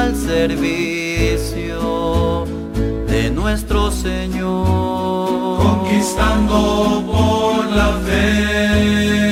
al servicio de nuestro Señor. conquistando por la fe.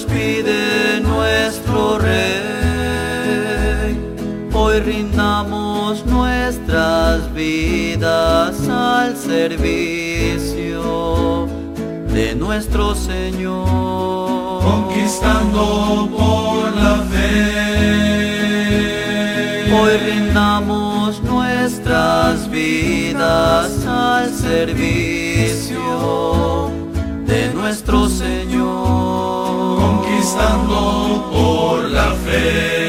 Nos pide nuestro Rey. Hoy rindamos nuestras vidas al servicio de nuestro Señor. conquistando por la fe. Hoy rindamos nuestras vidas al servicio de nuestro Señor. Conquistando por la fe.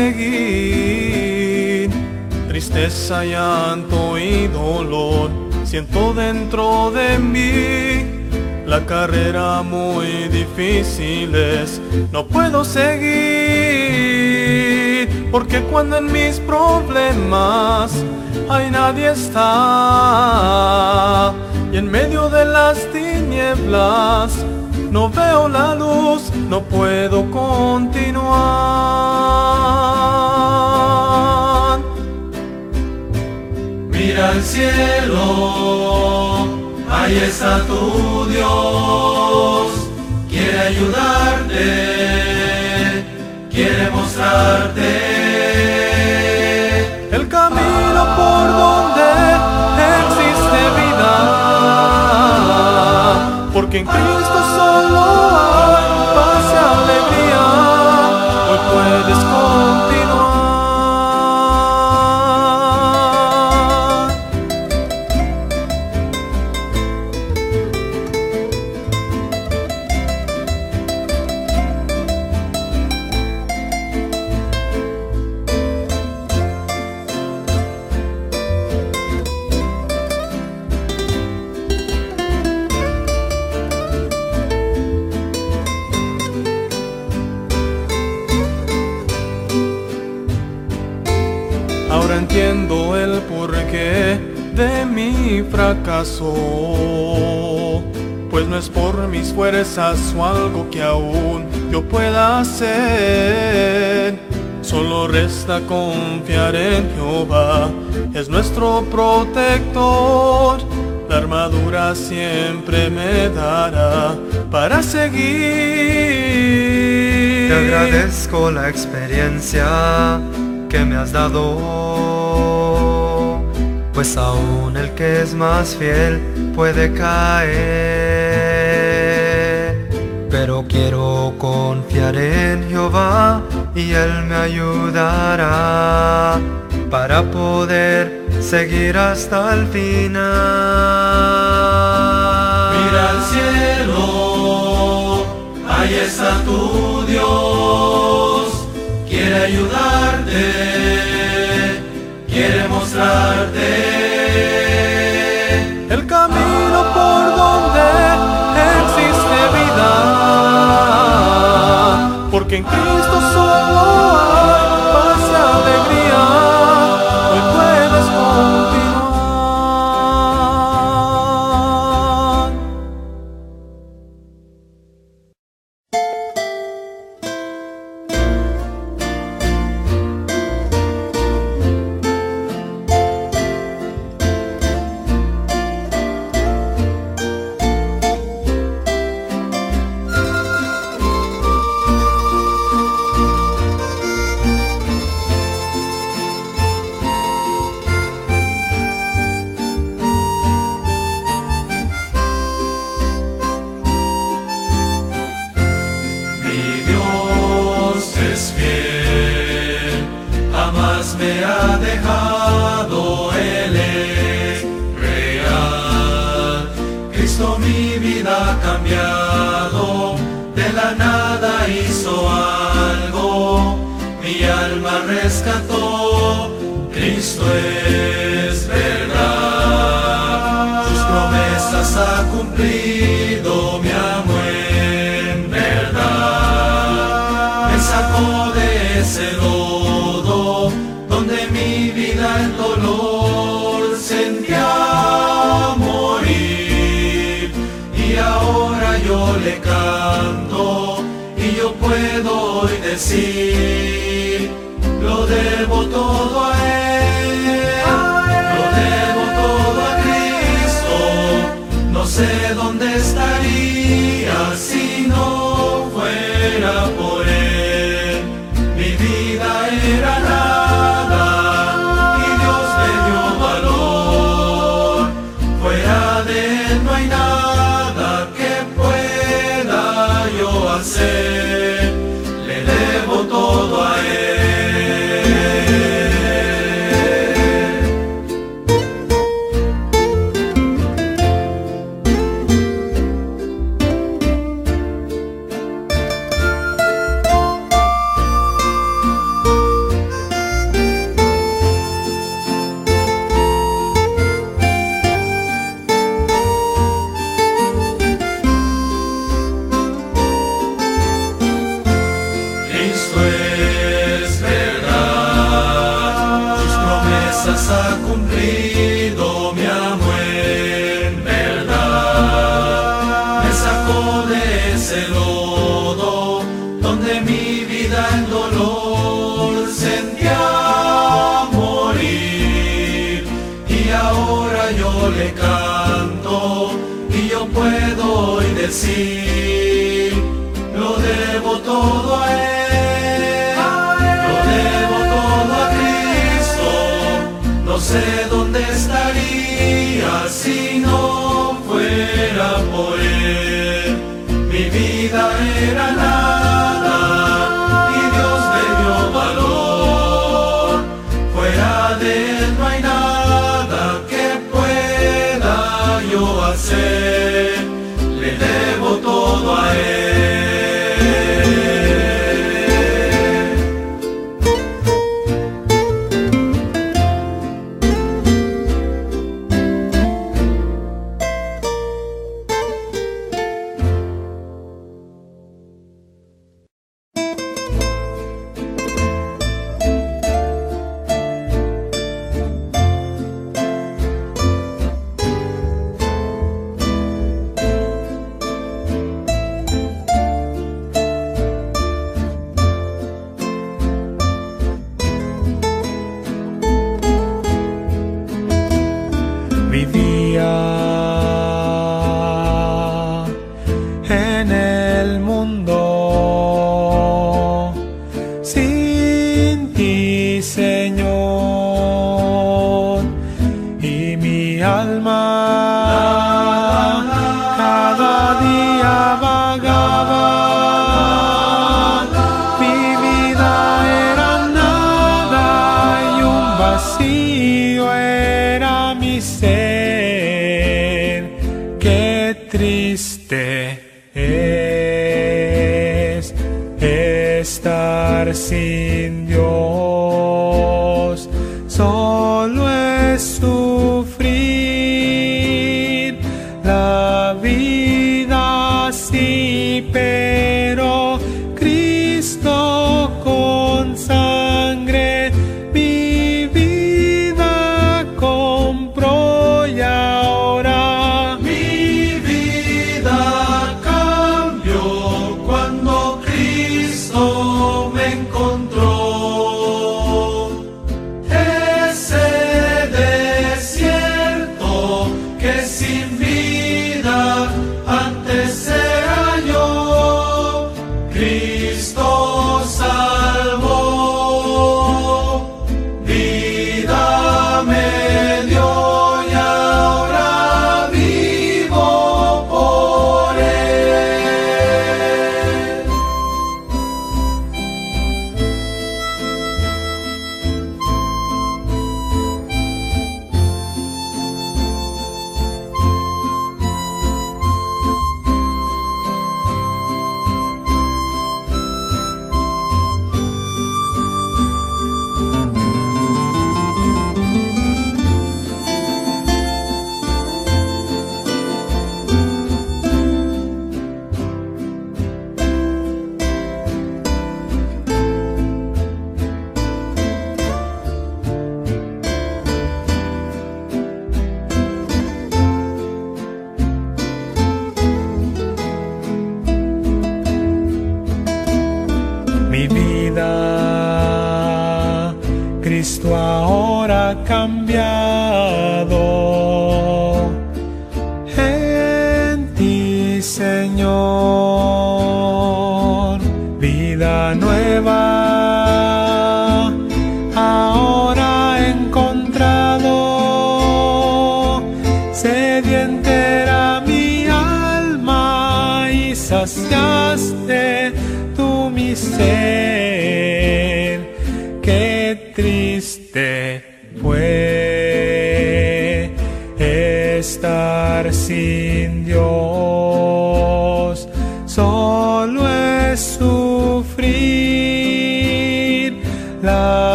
Seguir. Tristeza, llanto y dolor siento dentro de mí. La carrera muy difícil es, no puedo seguir, porque cuando en mis problemas ay nadie está, y en medio de las tinieblas no veo la luz, no puedo continuar. Mira al cielo, ahí está tu Dios, quiere ayudarte, quiere mostrarte. El camino por donde existe vida, porque en Cristo solo hay paz y alegría. Hoy puedes entiendo el porqué de mi fracaso. Pues no es por mis fuerzas o algo que aún yo pueda hacer. Solo resta confiar en Jehová, es nuestro protector. La armadura siempre me dará para seguir. Te agradezco la experiencia que me has dado, pues aún el que es más fiel puede caer. Pero quiero confiar en Jehová y Él me ayudará para poder seguir hasta el final. Mira al cielo, ahí está tu Dios quiere ayudarte, quiere mostrarte el camino por donde existe vida, porque en Cristo solo hay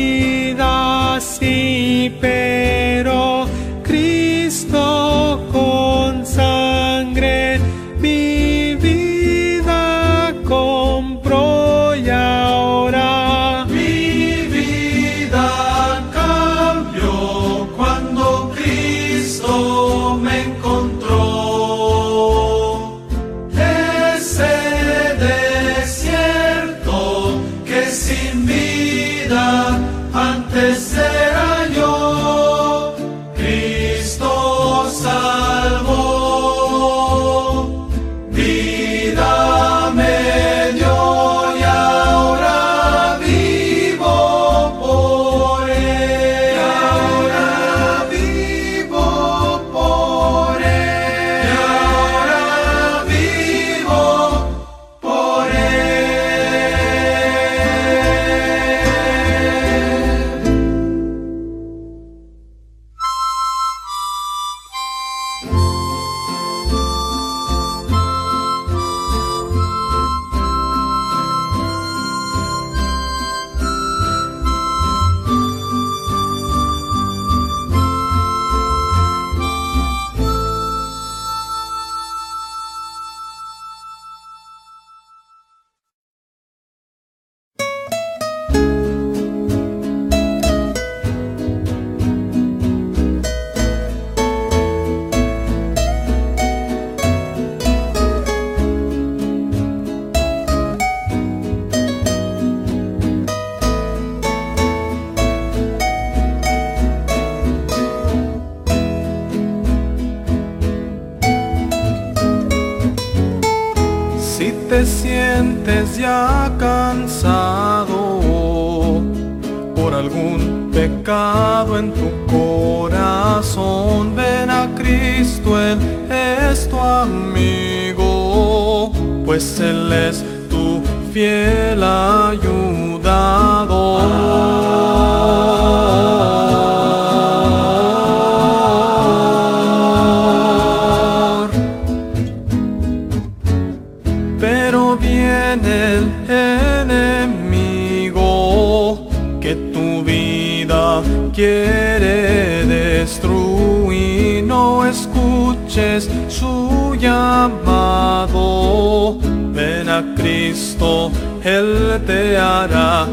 vida si pe. ya cansado por algún pecado en tu corazón, ven a Cristo, Él es tu amigo, pues Él es tu fiel amigo Cristo, Él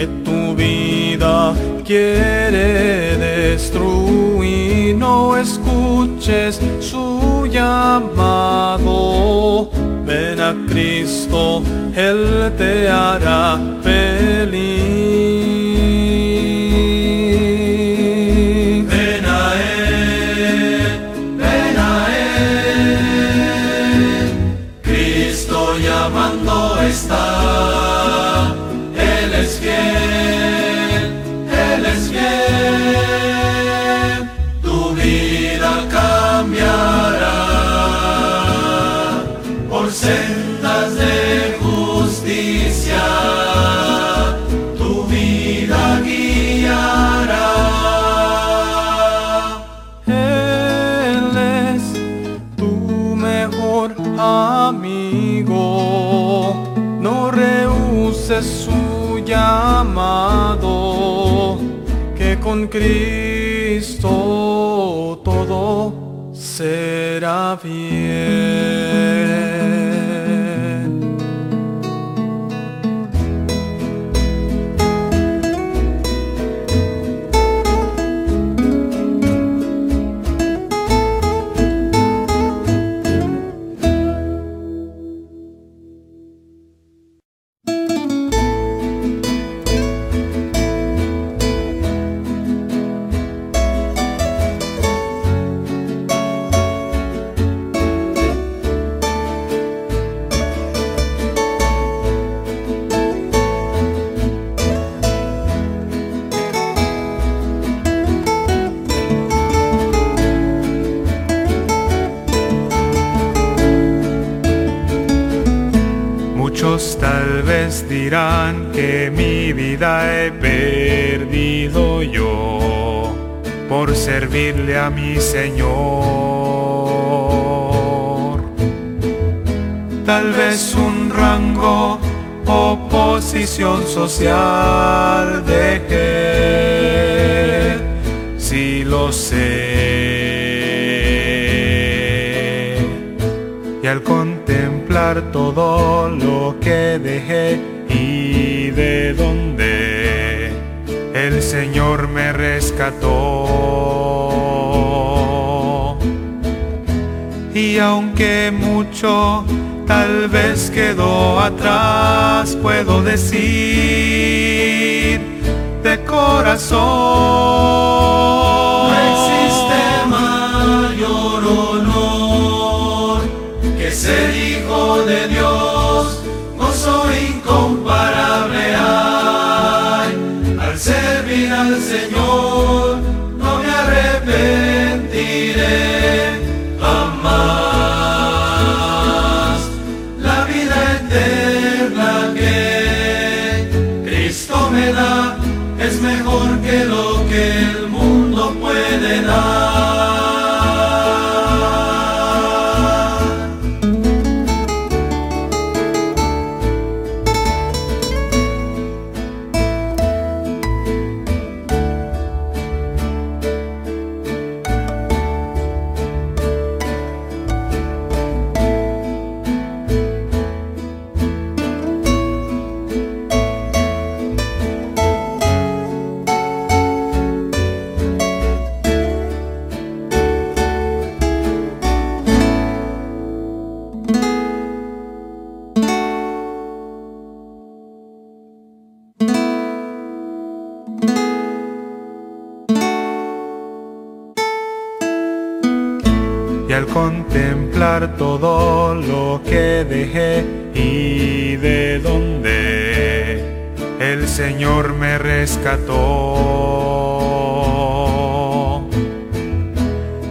que tu vida quiere destruir. No escuches su llamado. Ven a Cristo, Él te hará feliz. Con Cristo todo será bien. A mi Señor. Tal vez un rango o posición social dejé, si lo sé. Y al contemplar todo lo que dejé y de donde el Señor me rescató. Y aunque mucho tal vez quedó atrás, puedo decir de corazón. No existe mayor honor que ser hijo de Dios,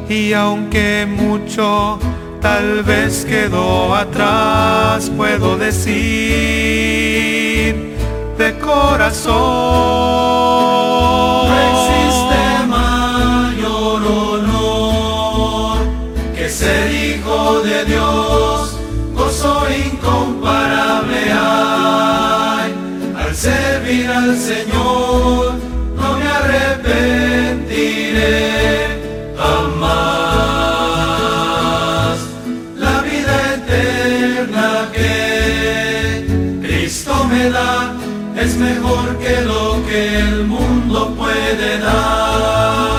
Y aunque mucho tal vez quedó atrás, puedo decir de corazón. No existe mayor honor que ser hijo de Dios, gozo incomparable. Al servir al Señor, el mundo puede dar.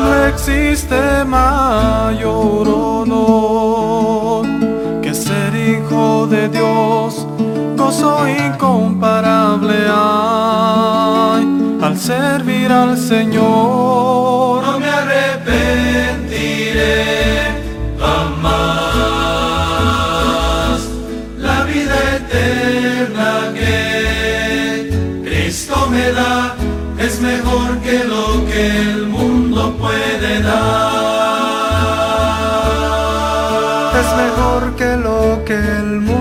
No existe mayor honor que ser hijo de Dios, gozo incomparable hay al servir al Señor. No me arrepentiré jamás. Da es mejor que lo que el mundo puede dar. Es mejor que lo que el mundo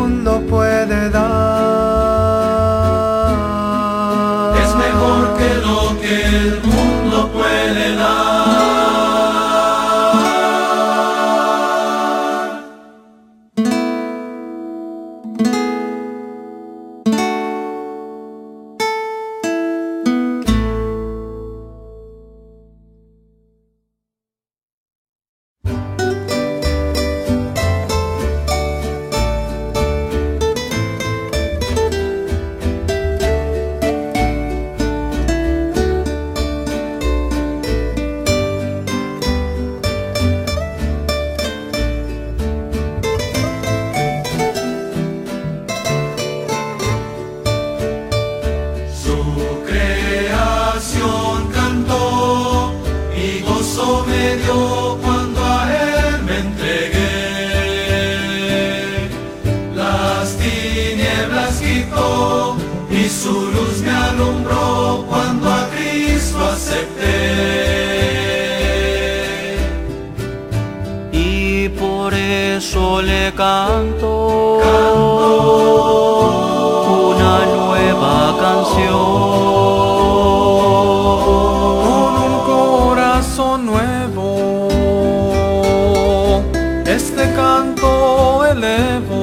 level.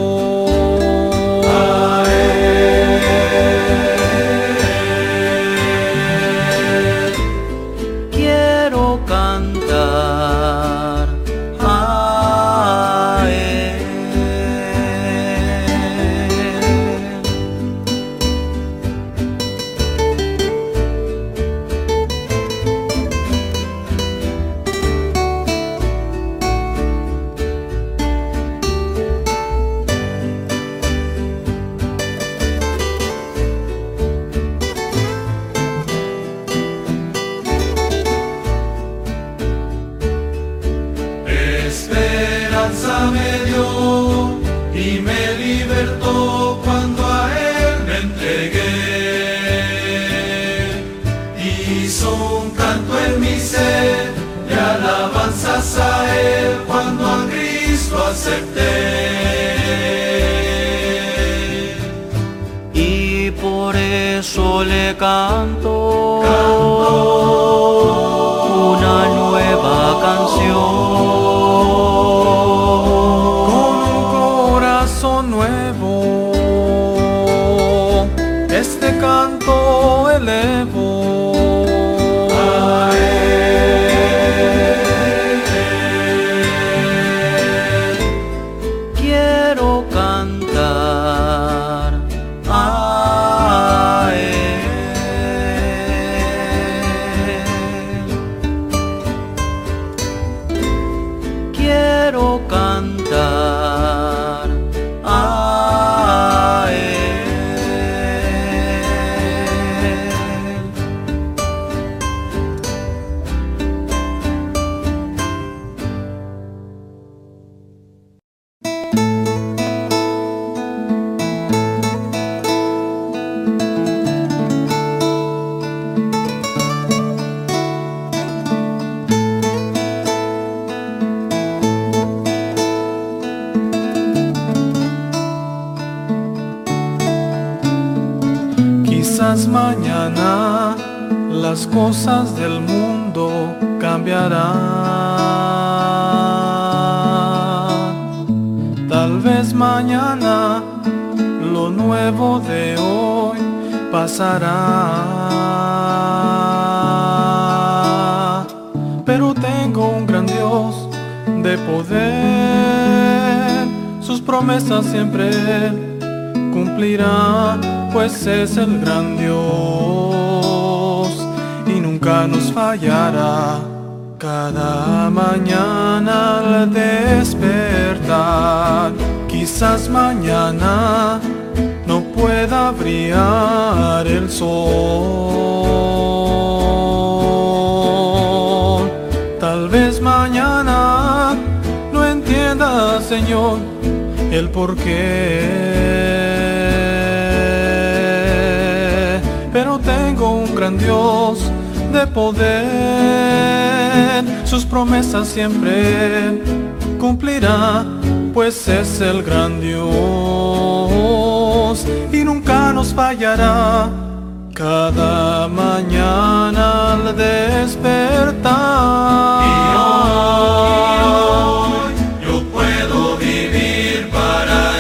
pues es el gran Dios y nunca nos fallará. Cada mañana al despertar, quizás mañana no pueda brillar el sol. Tal vez mañana no entienda, Señor, el porqué gran Dios de poder, sus promesas siempre cumplirá, pues es el gran Dios y nunca nos fallará. Cada mañana al despertar. Y hoy, y hoy yo puedo vivir para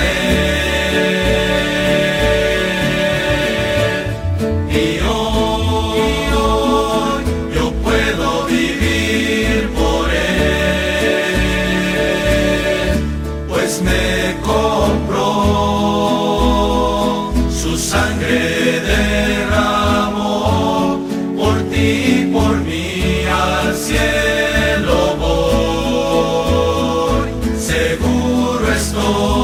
Cristo.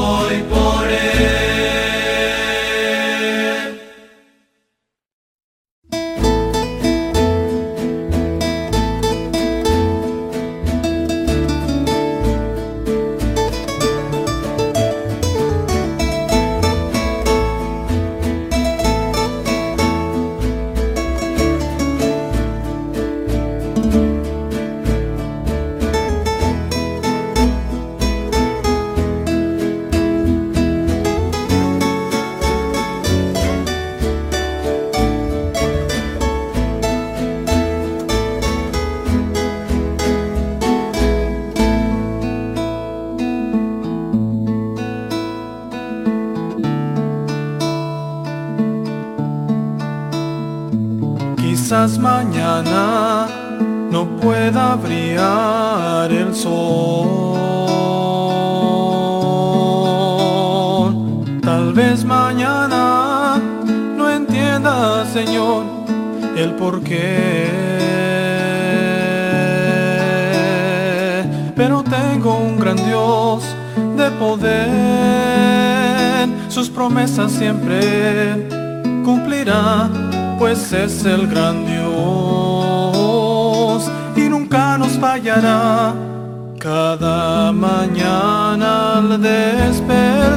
cada mañana al despertar.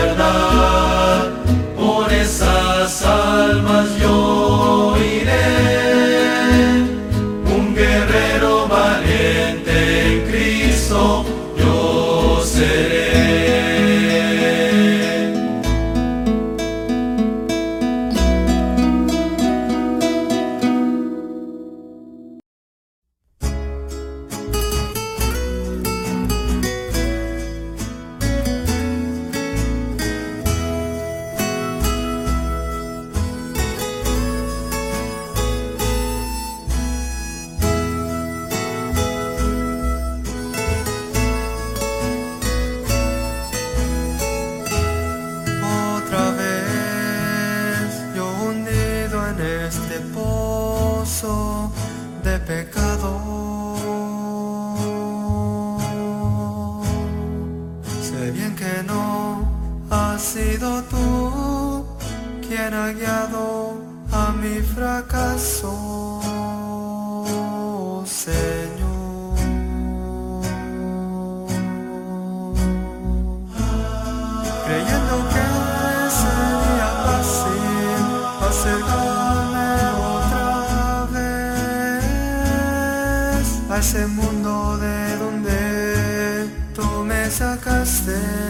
Verdad. Sacaste.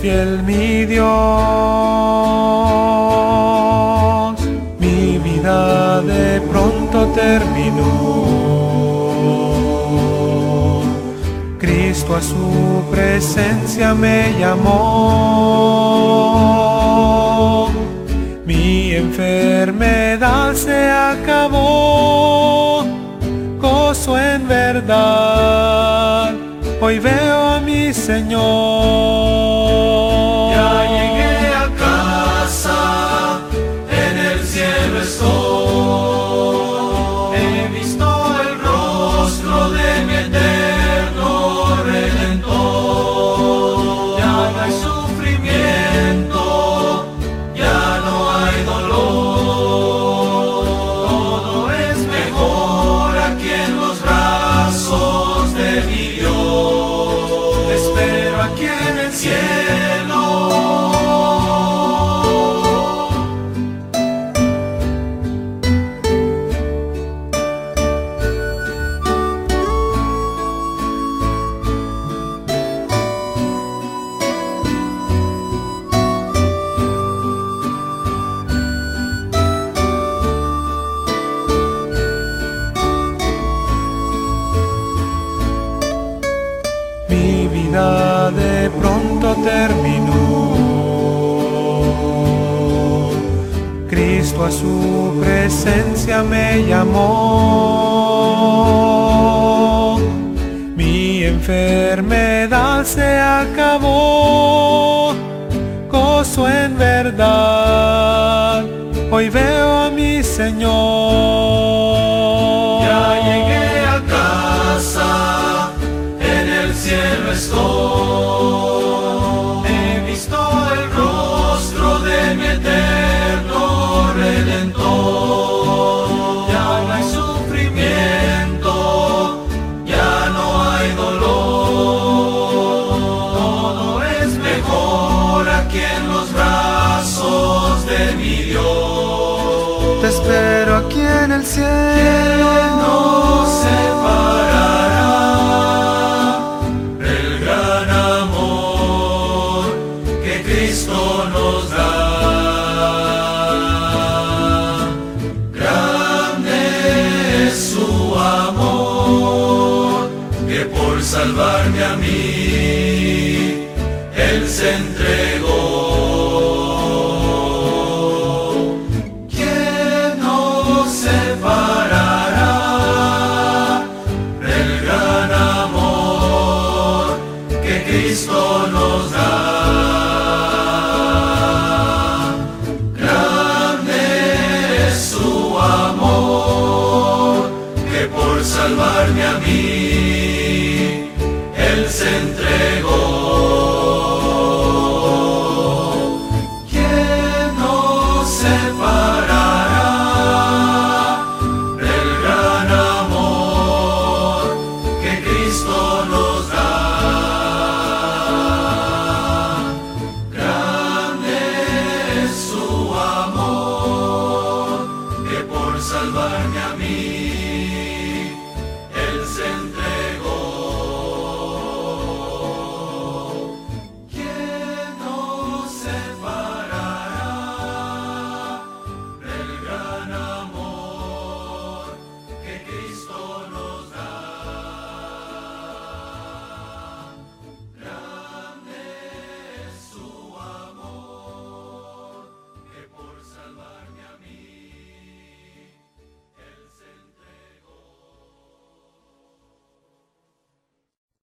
fiel mi Dios, mi vida de pronto terminó. Cristo a su presencia me llamó, mi enfermedad se acabó, gozo en verdad hoy veo a mi Señor. terminó. Cristo a su presencia me llamó. Mi enfermedad se acabó. Gozo en verdad. Hoy veo a mi Señor.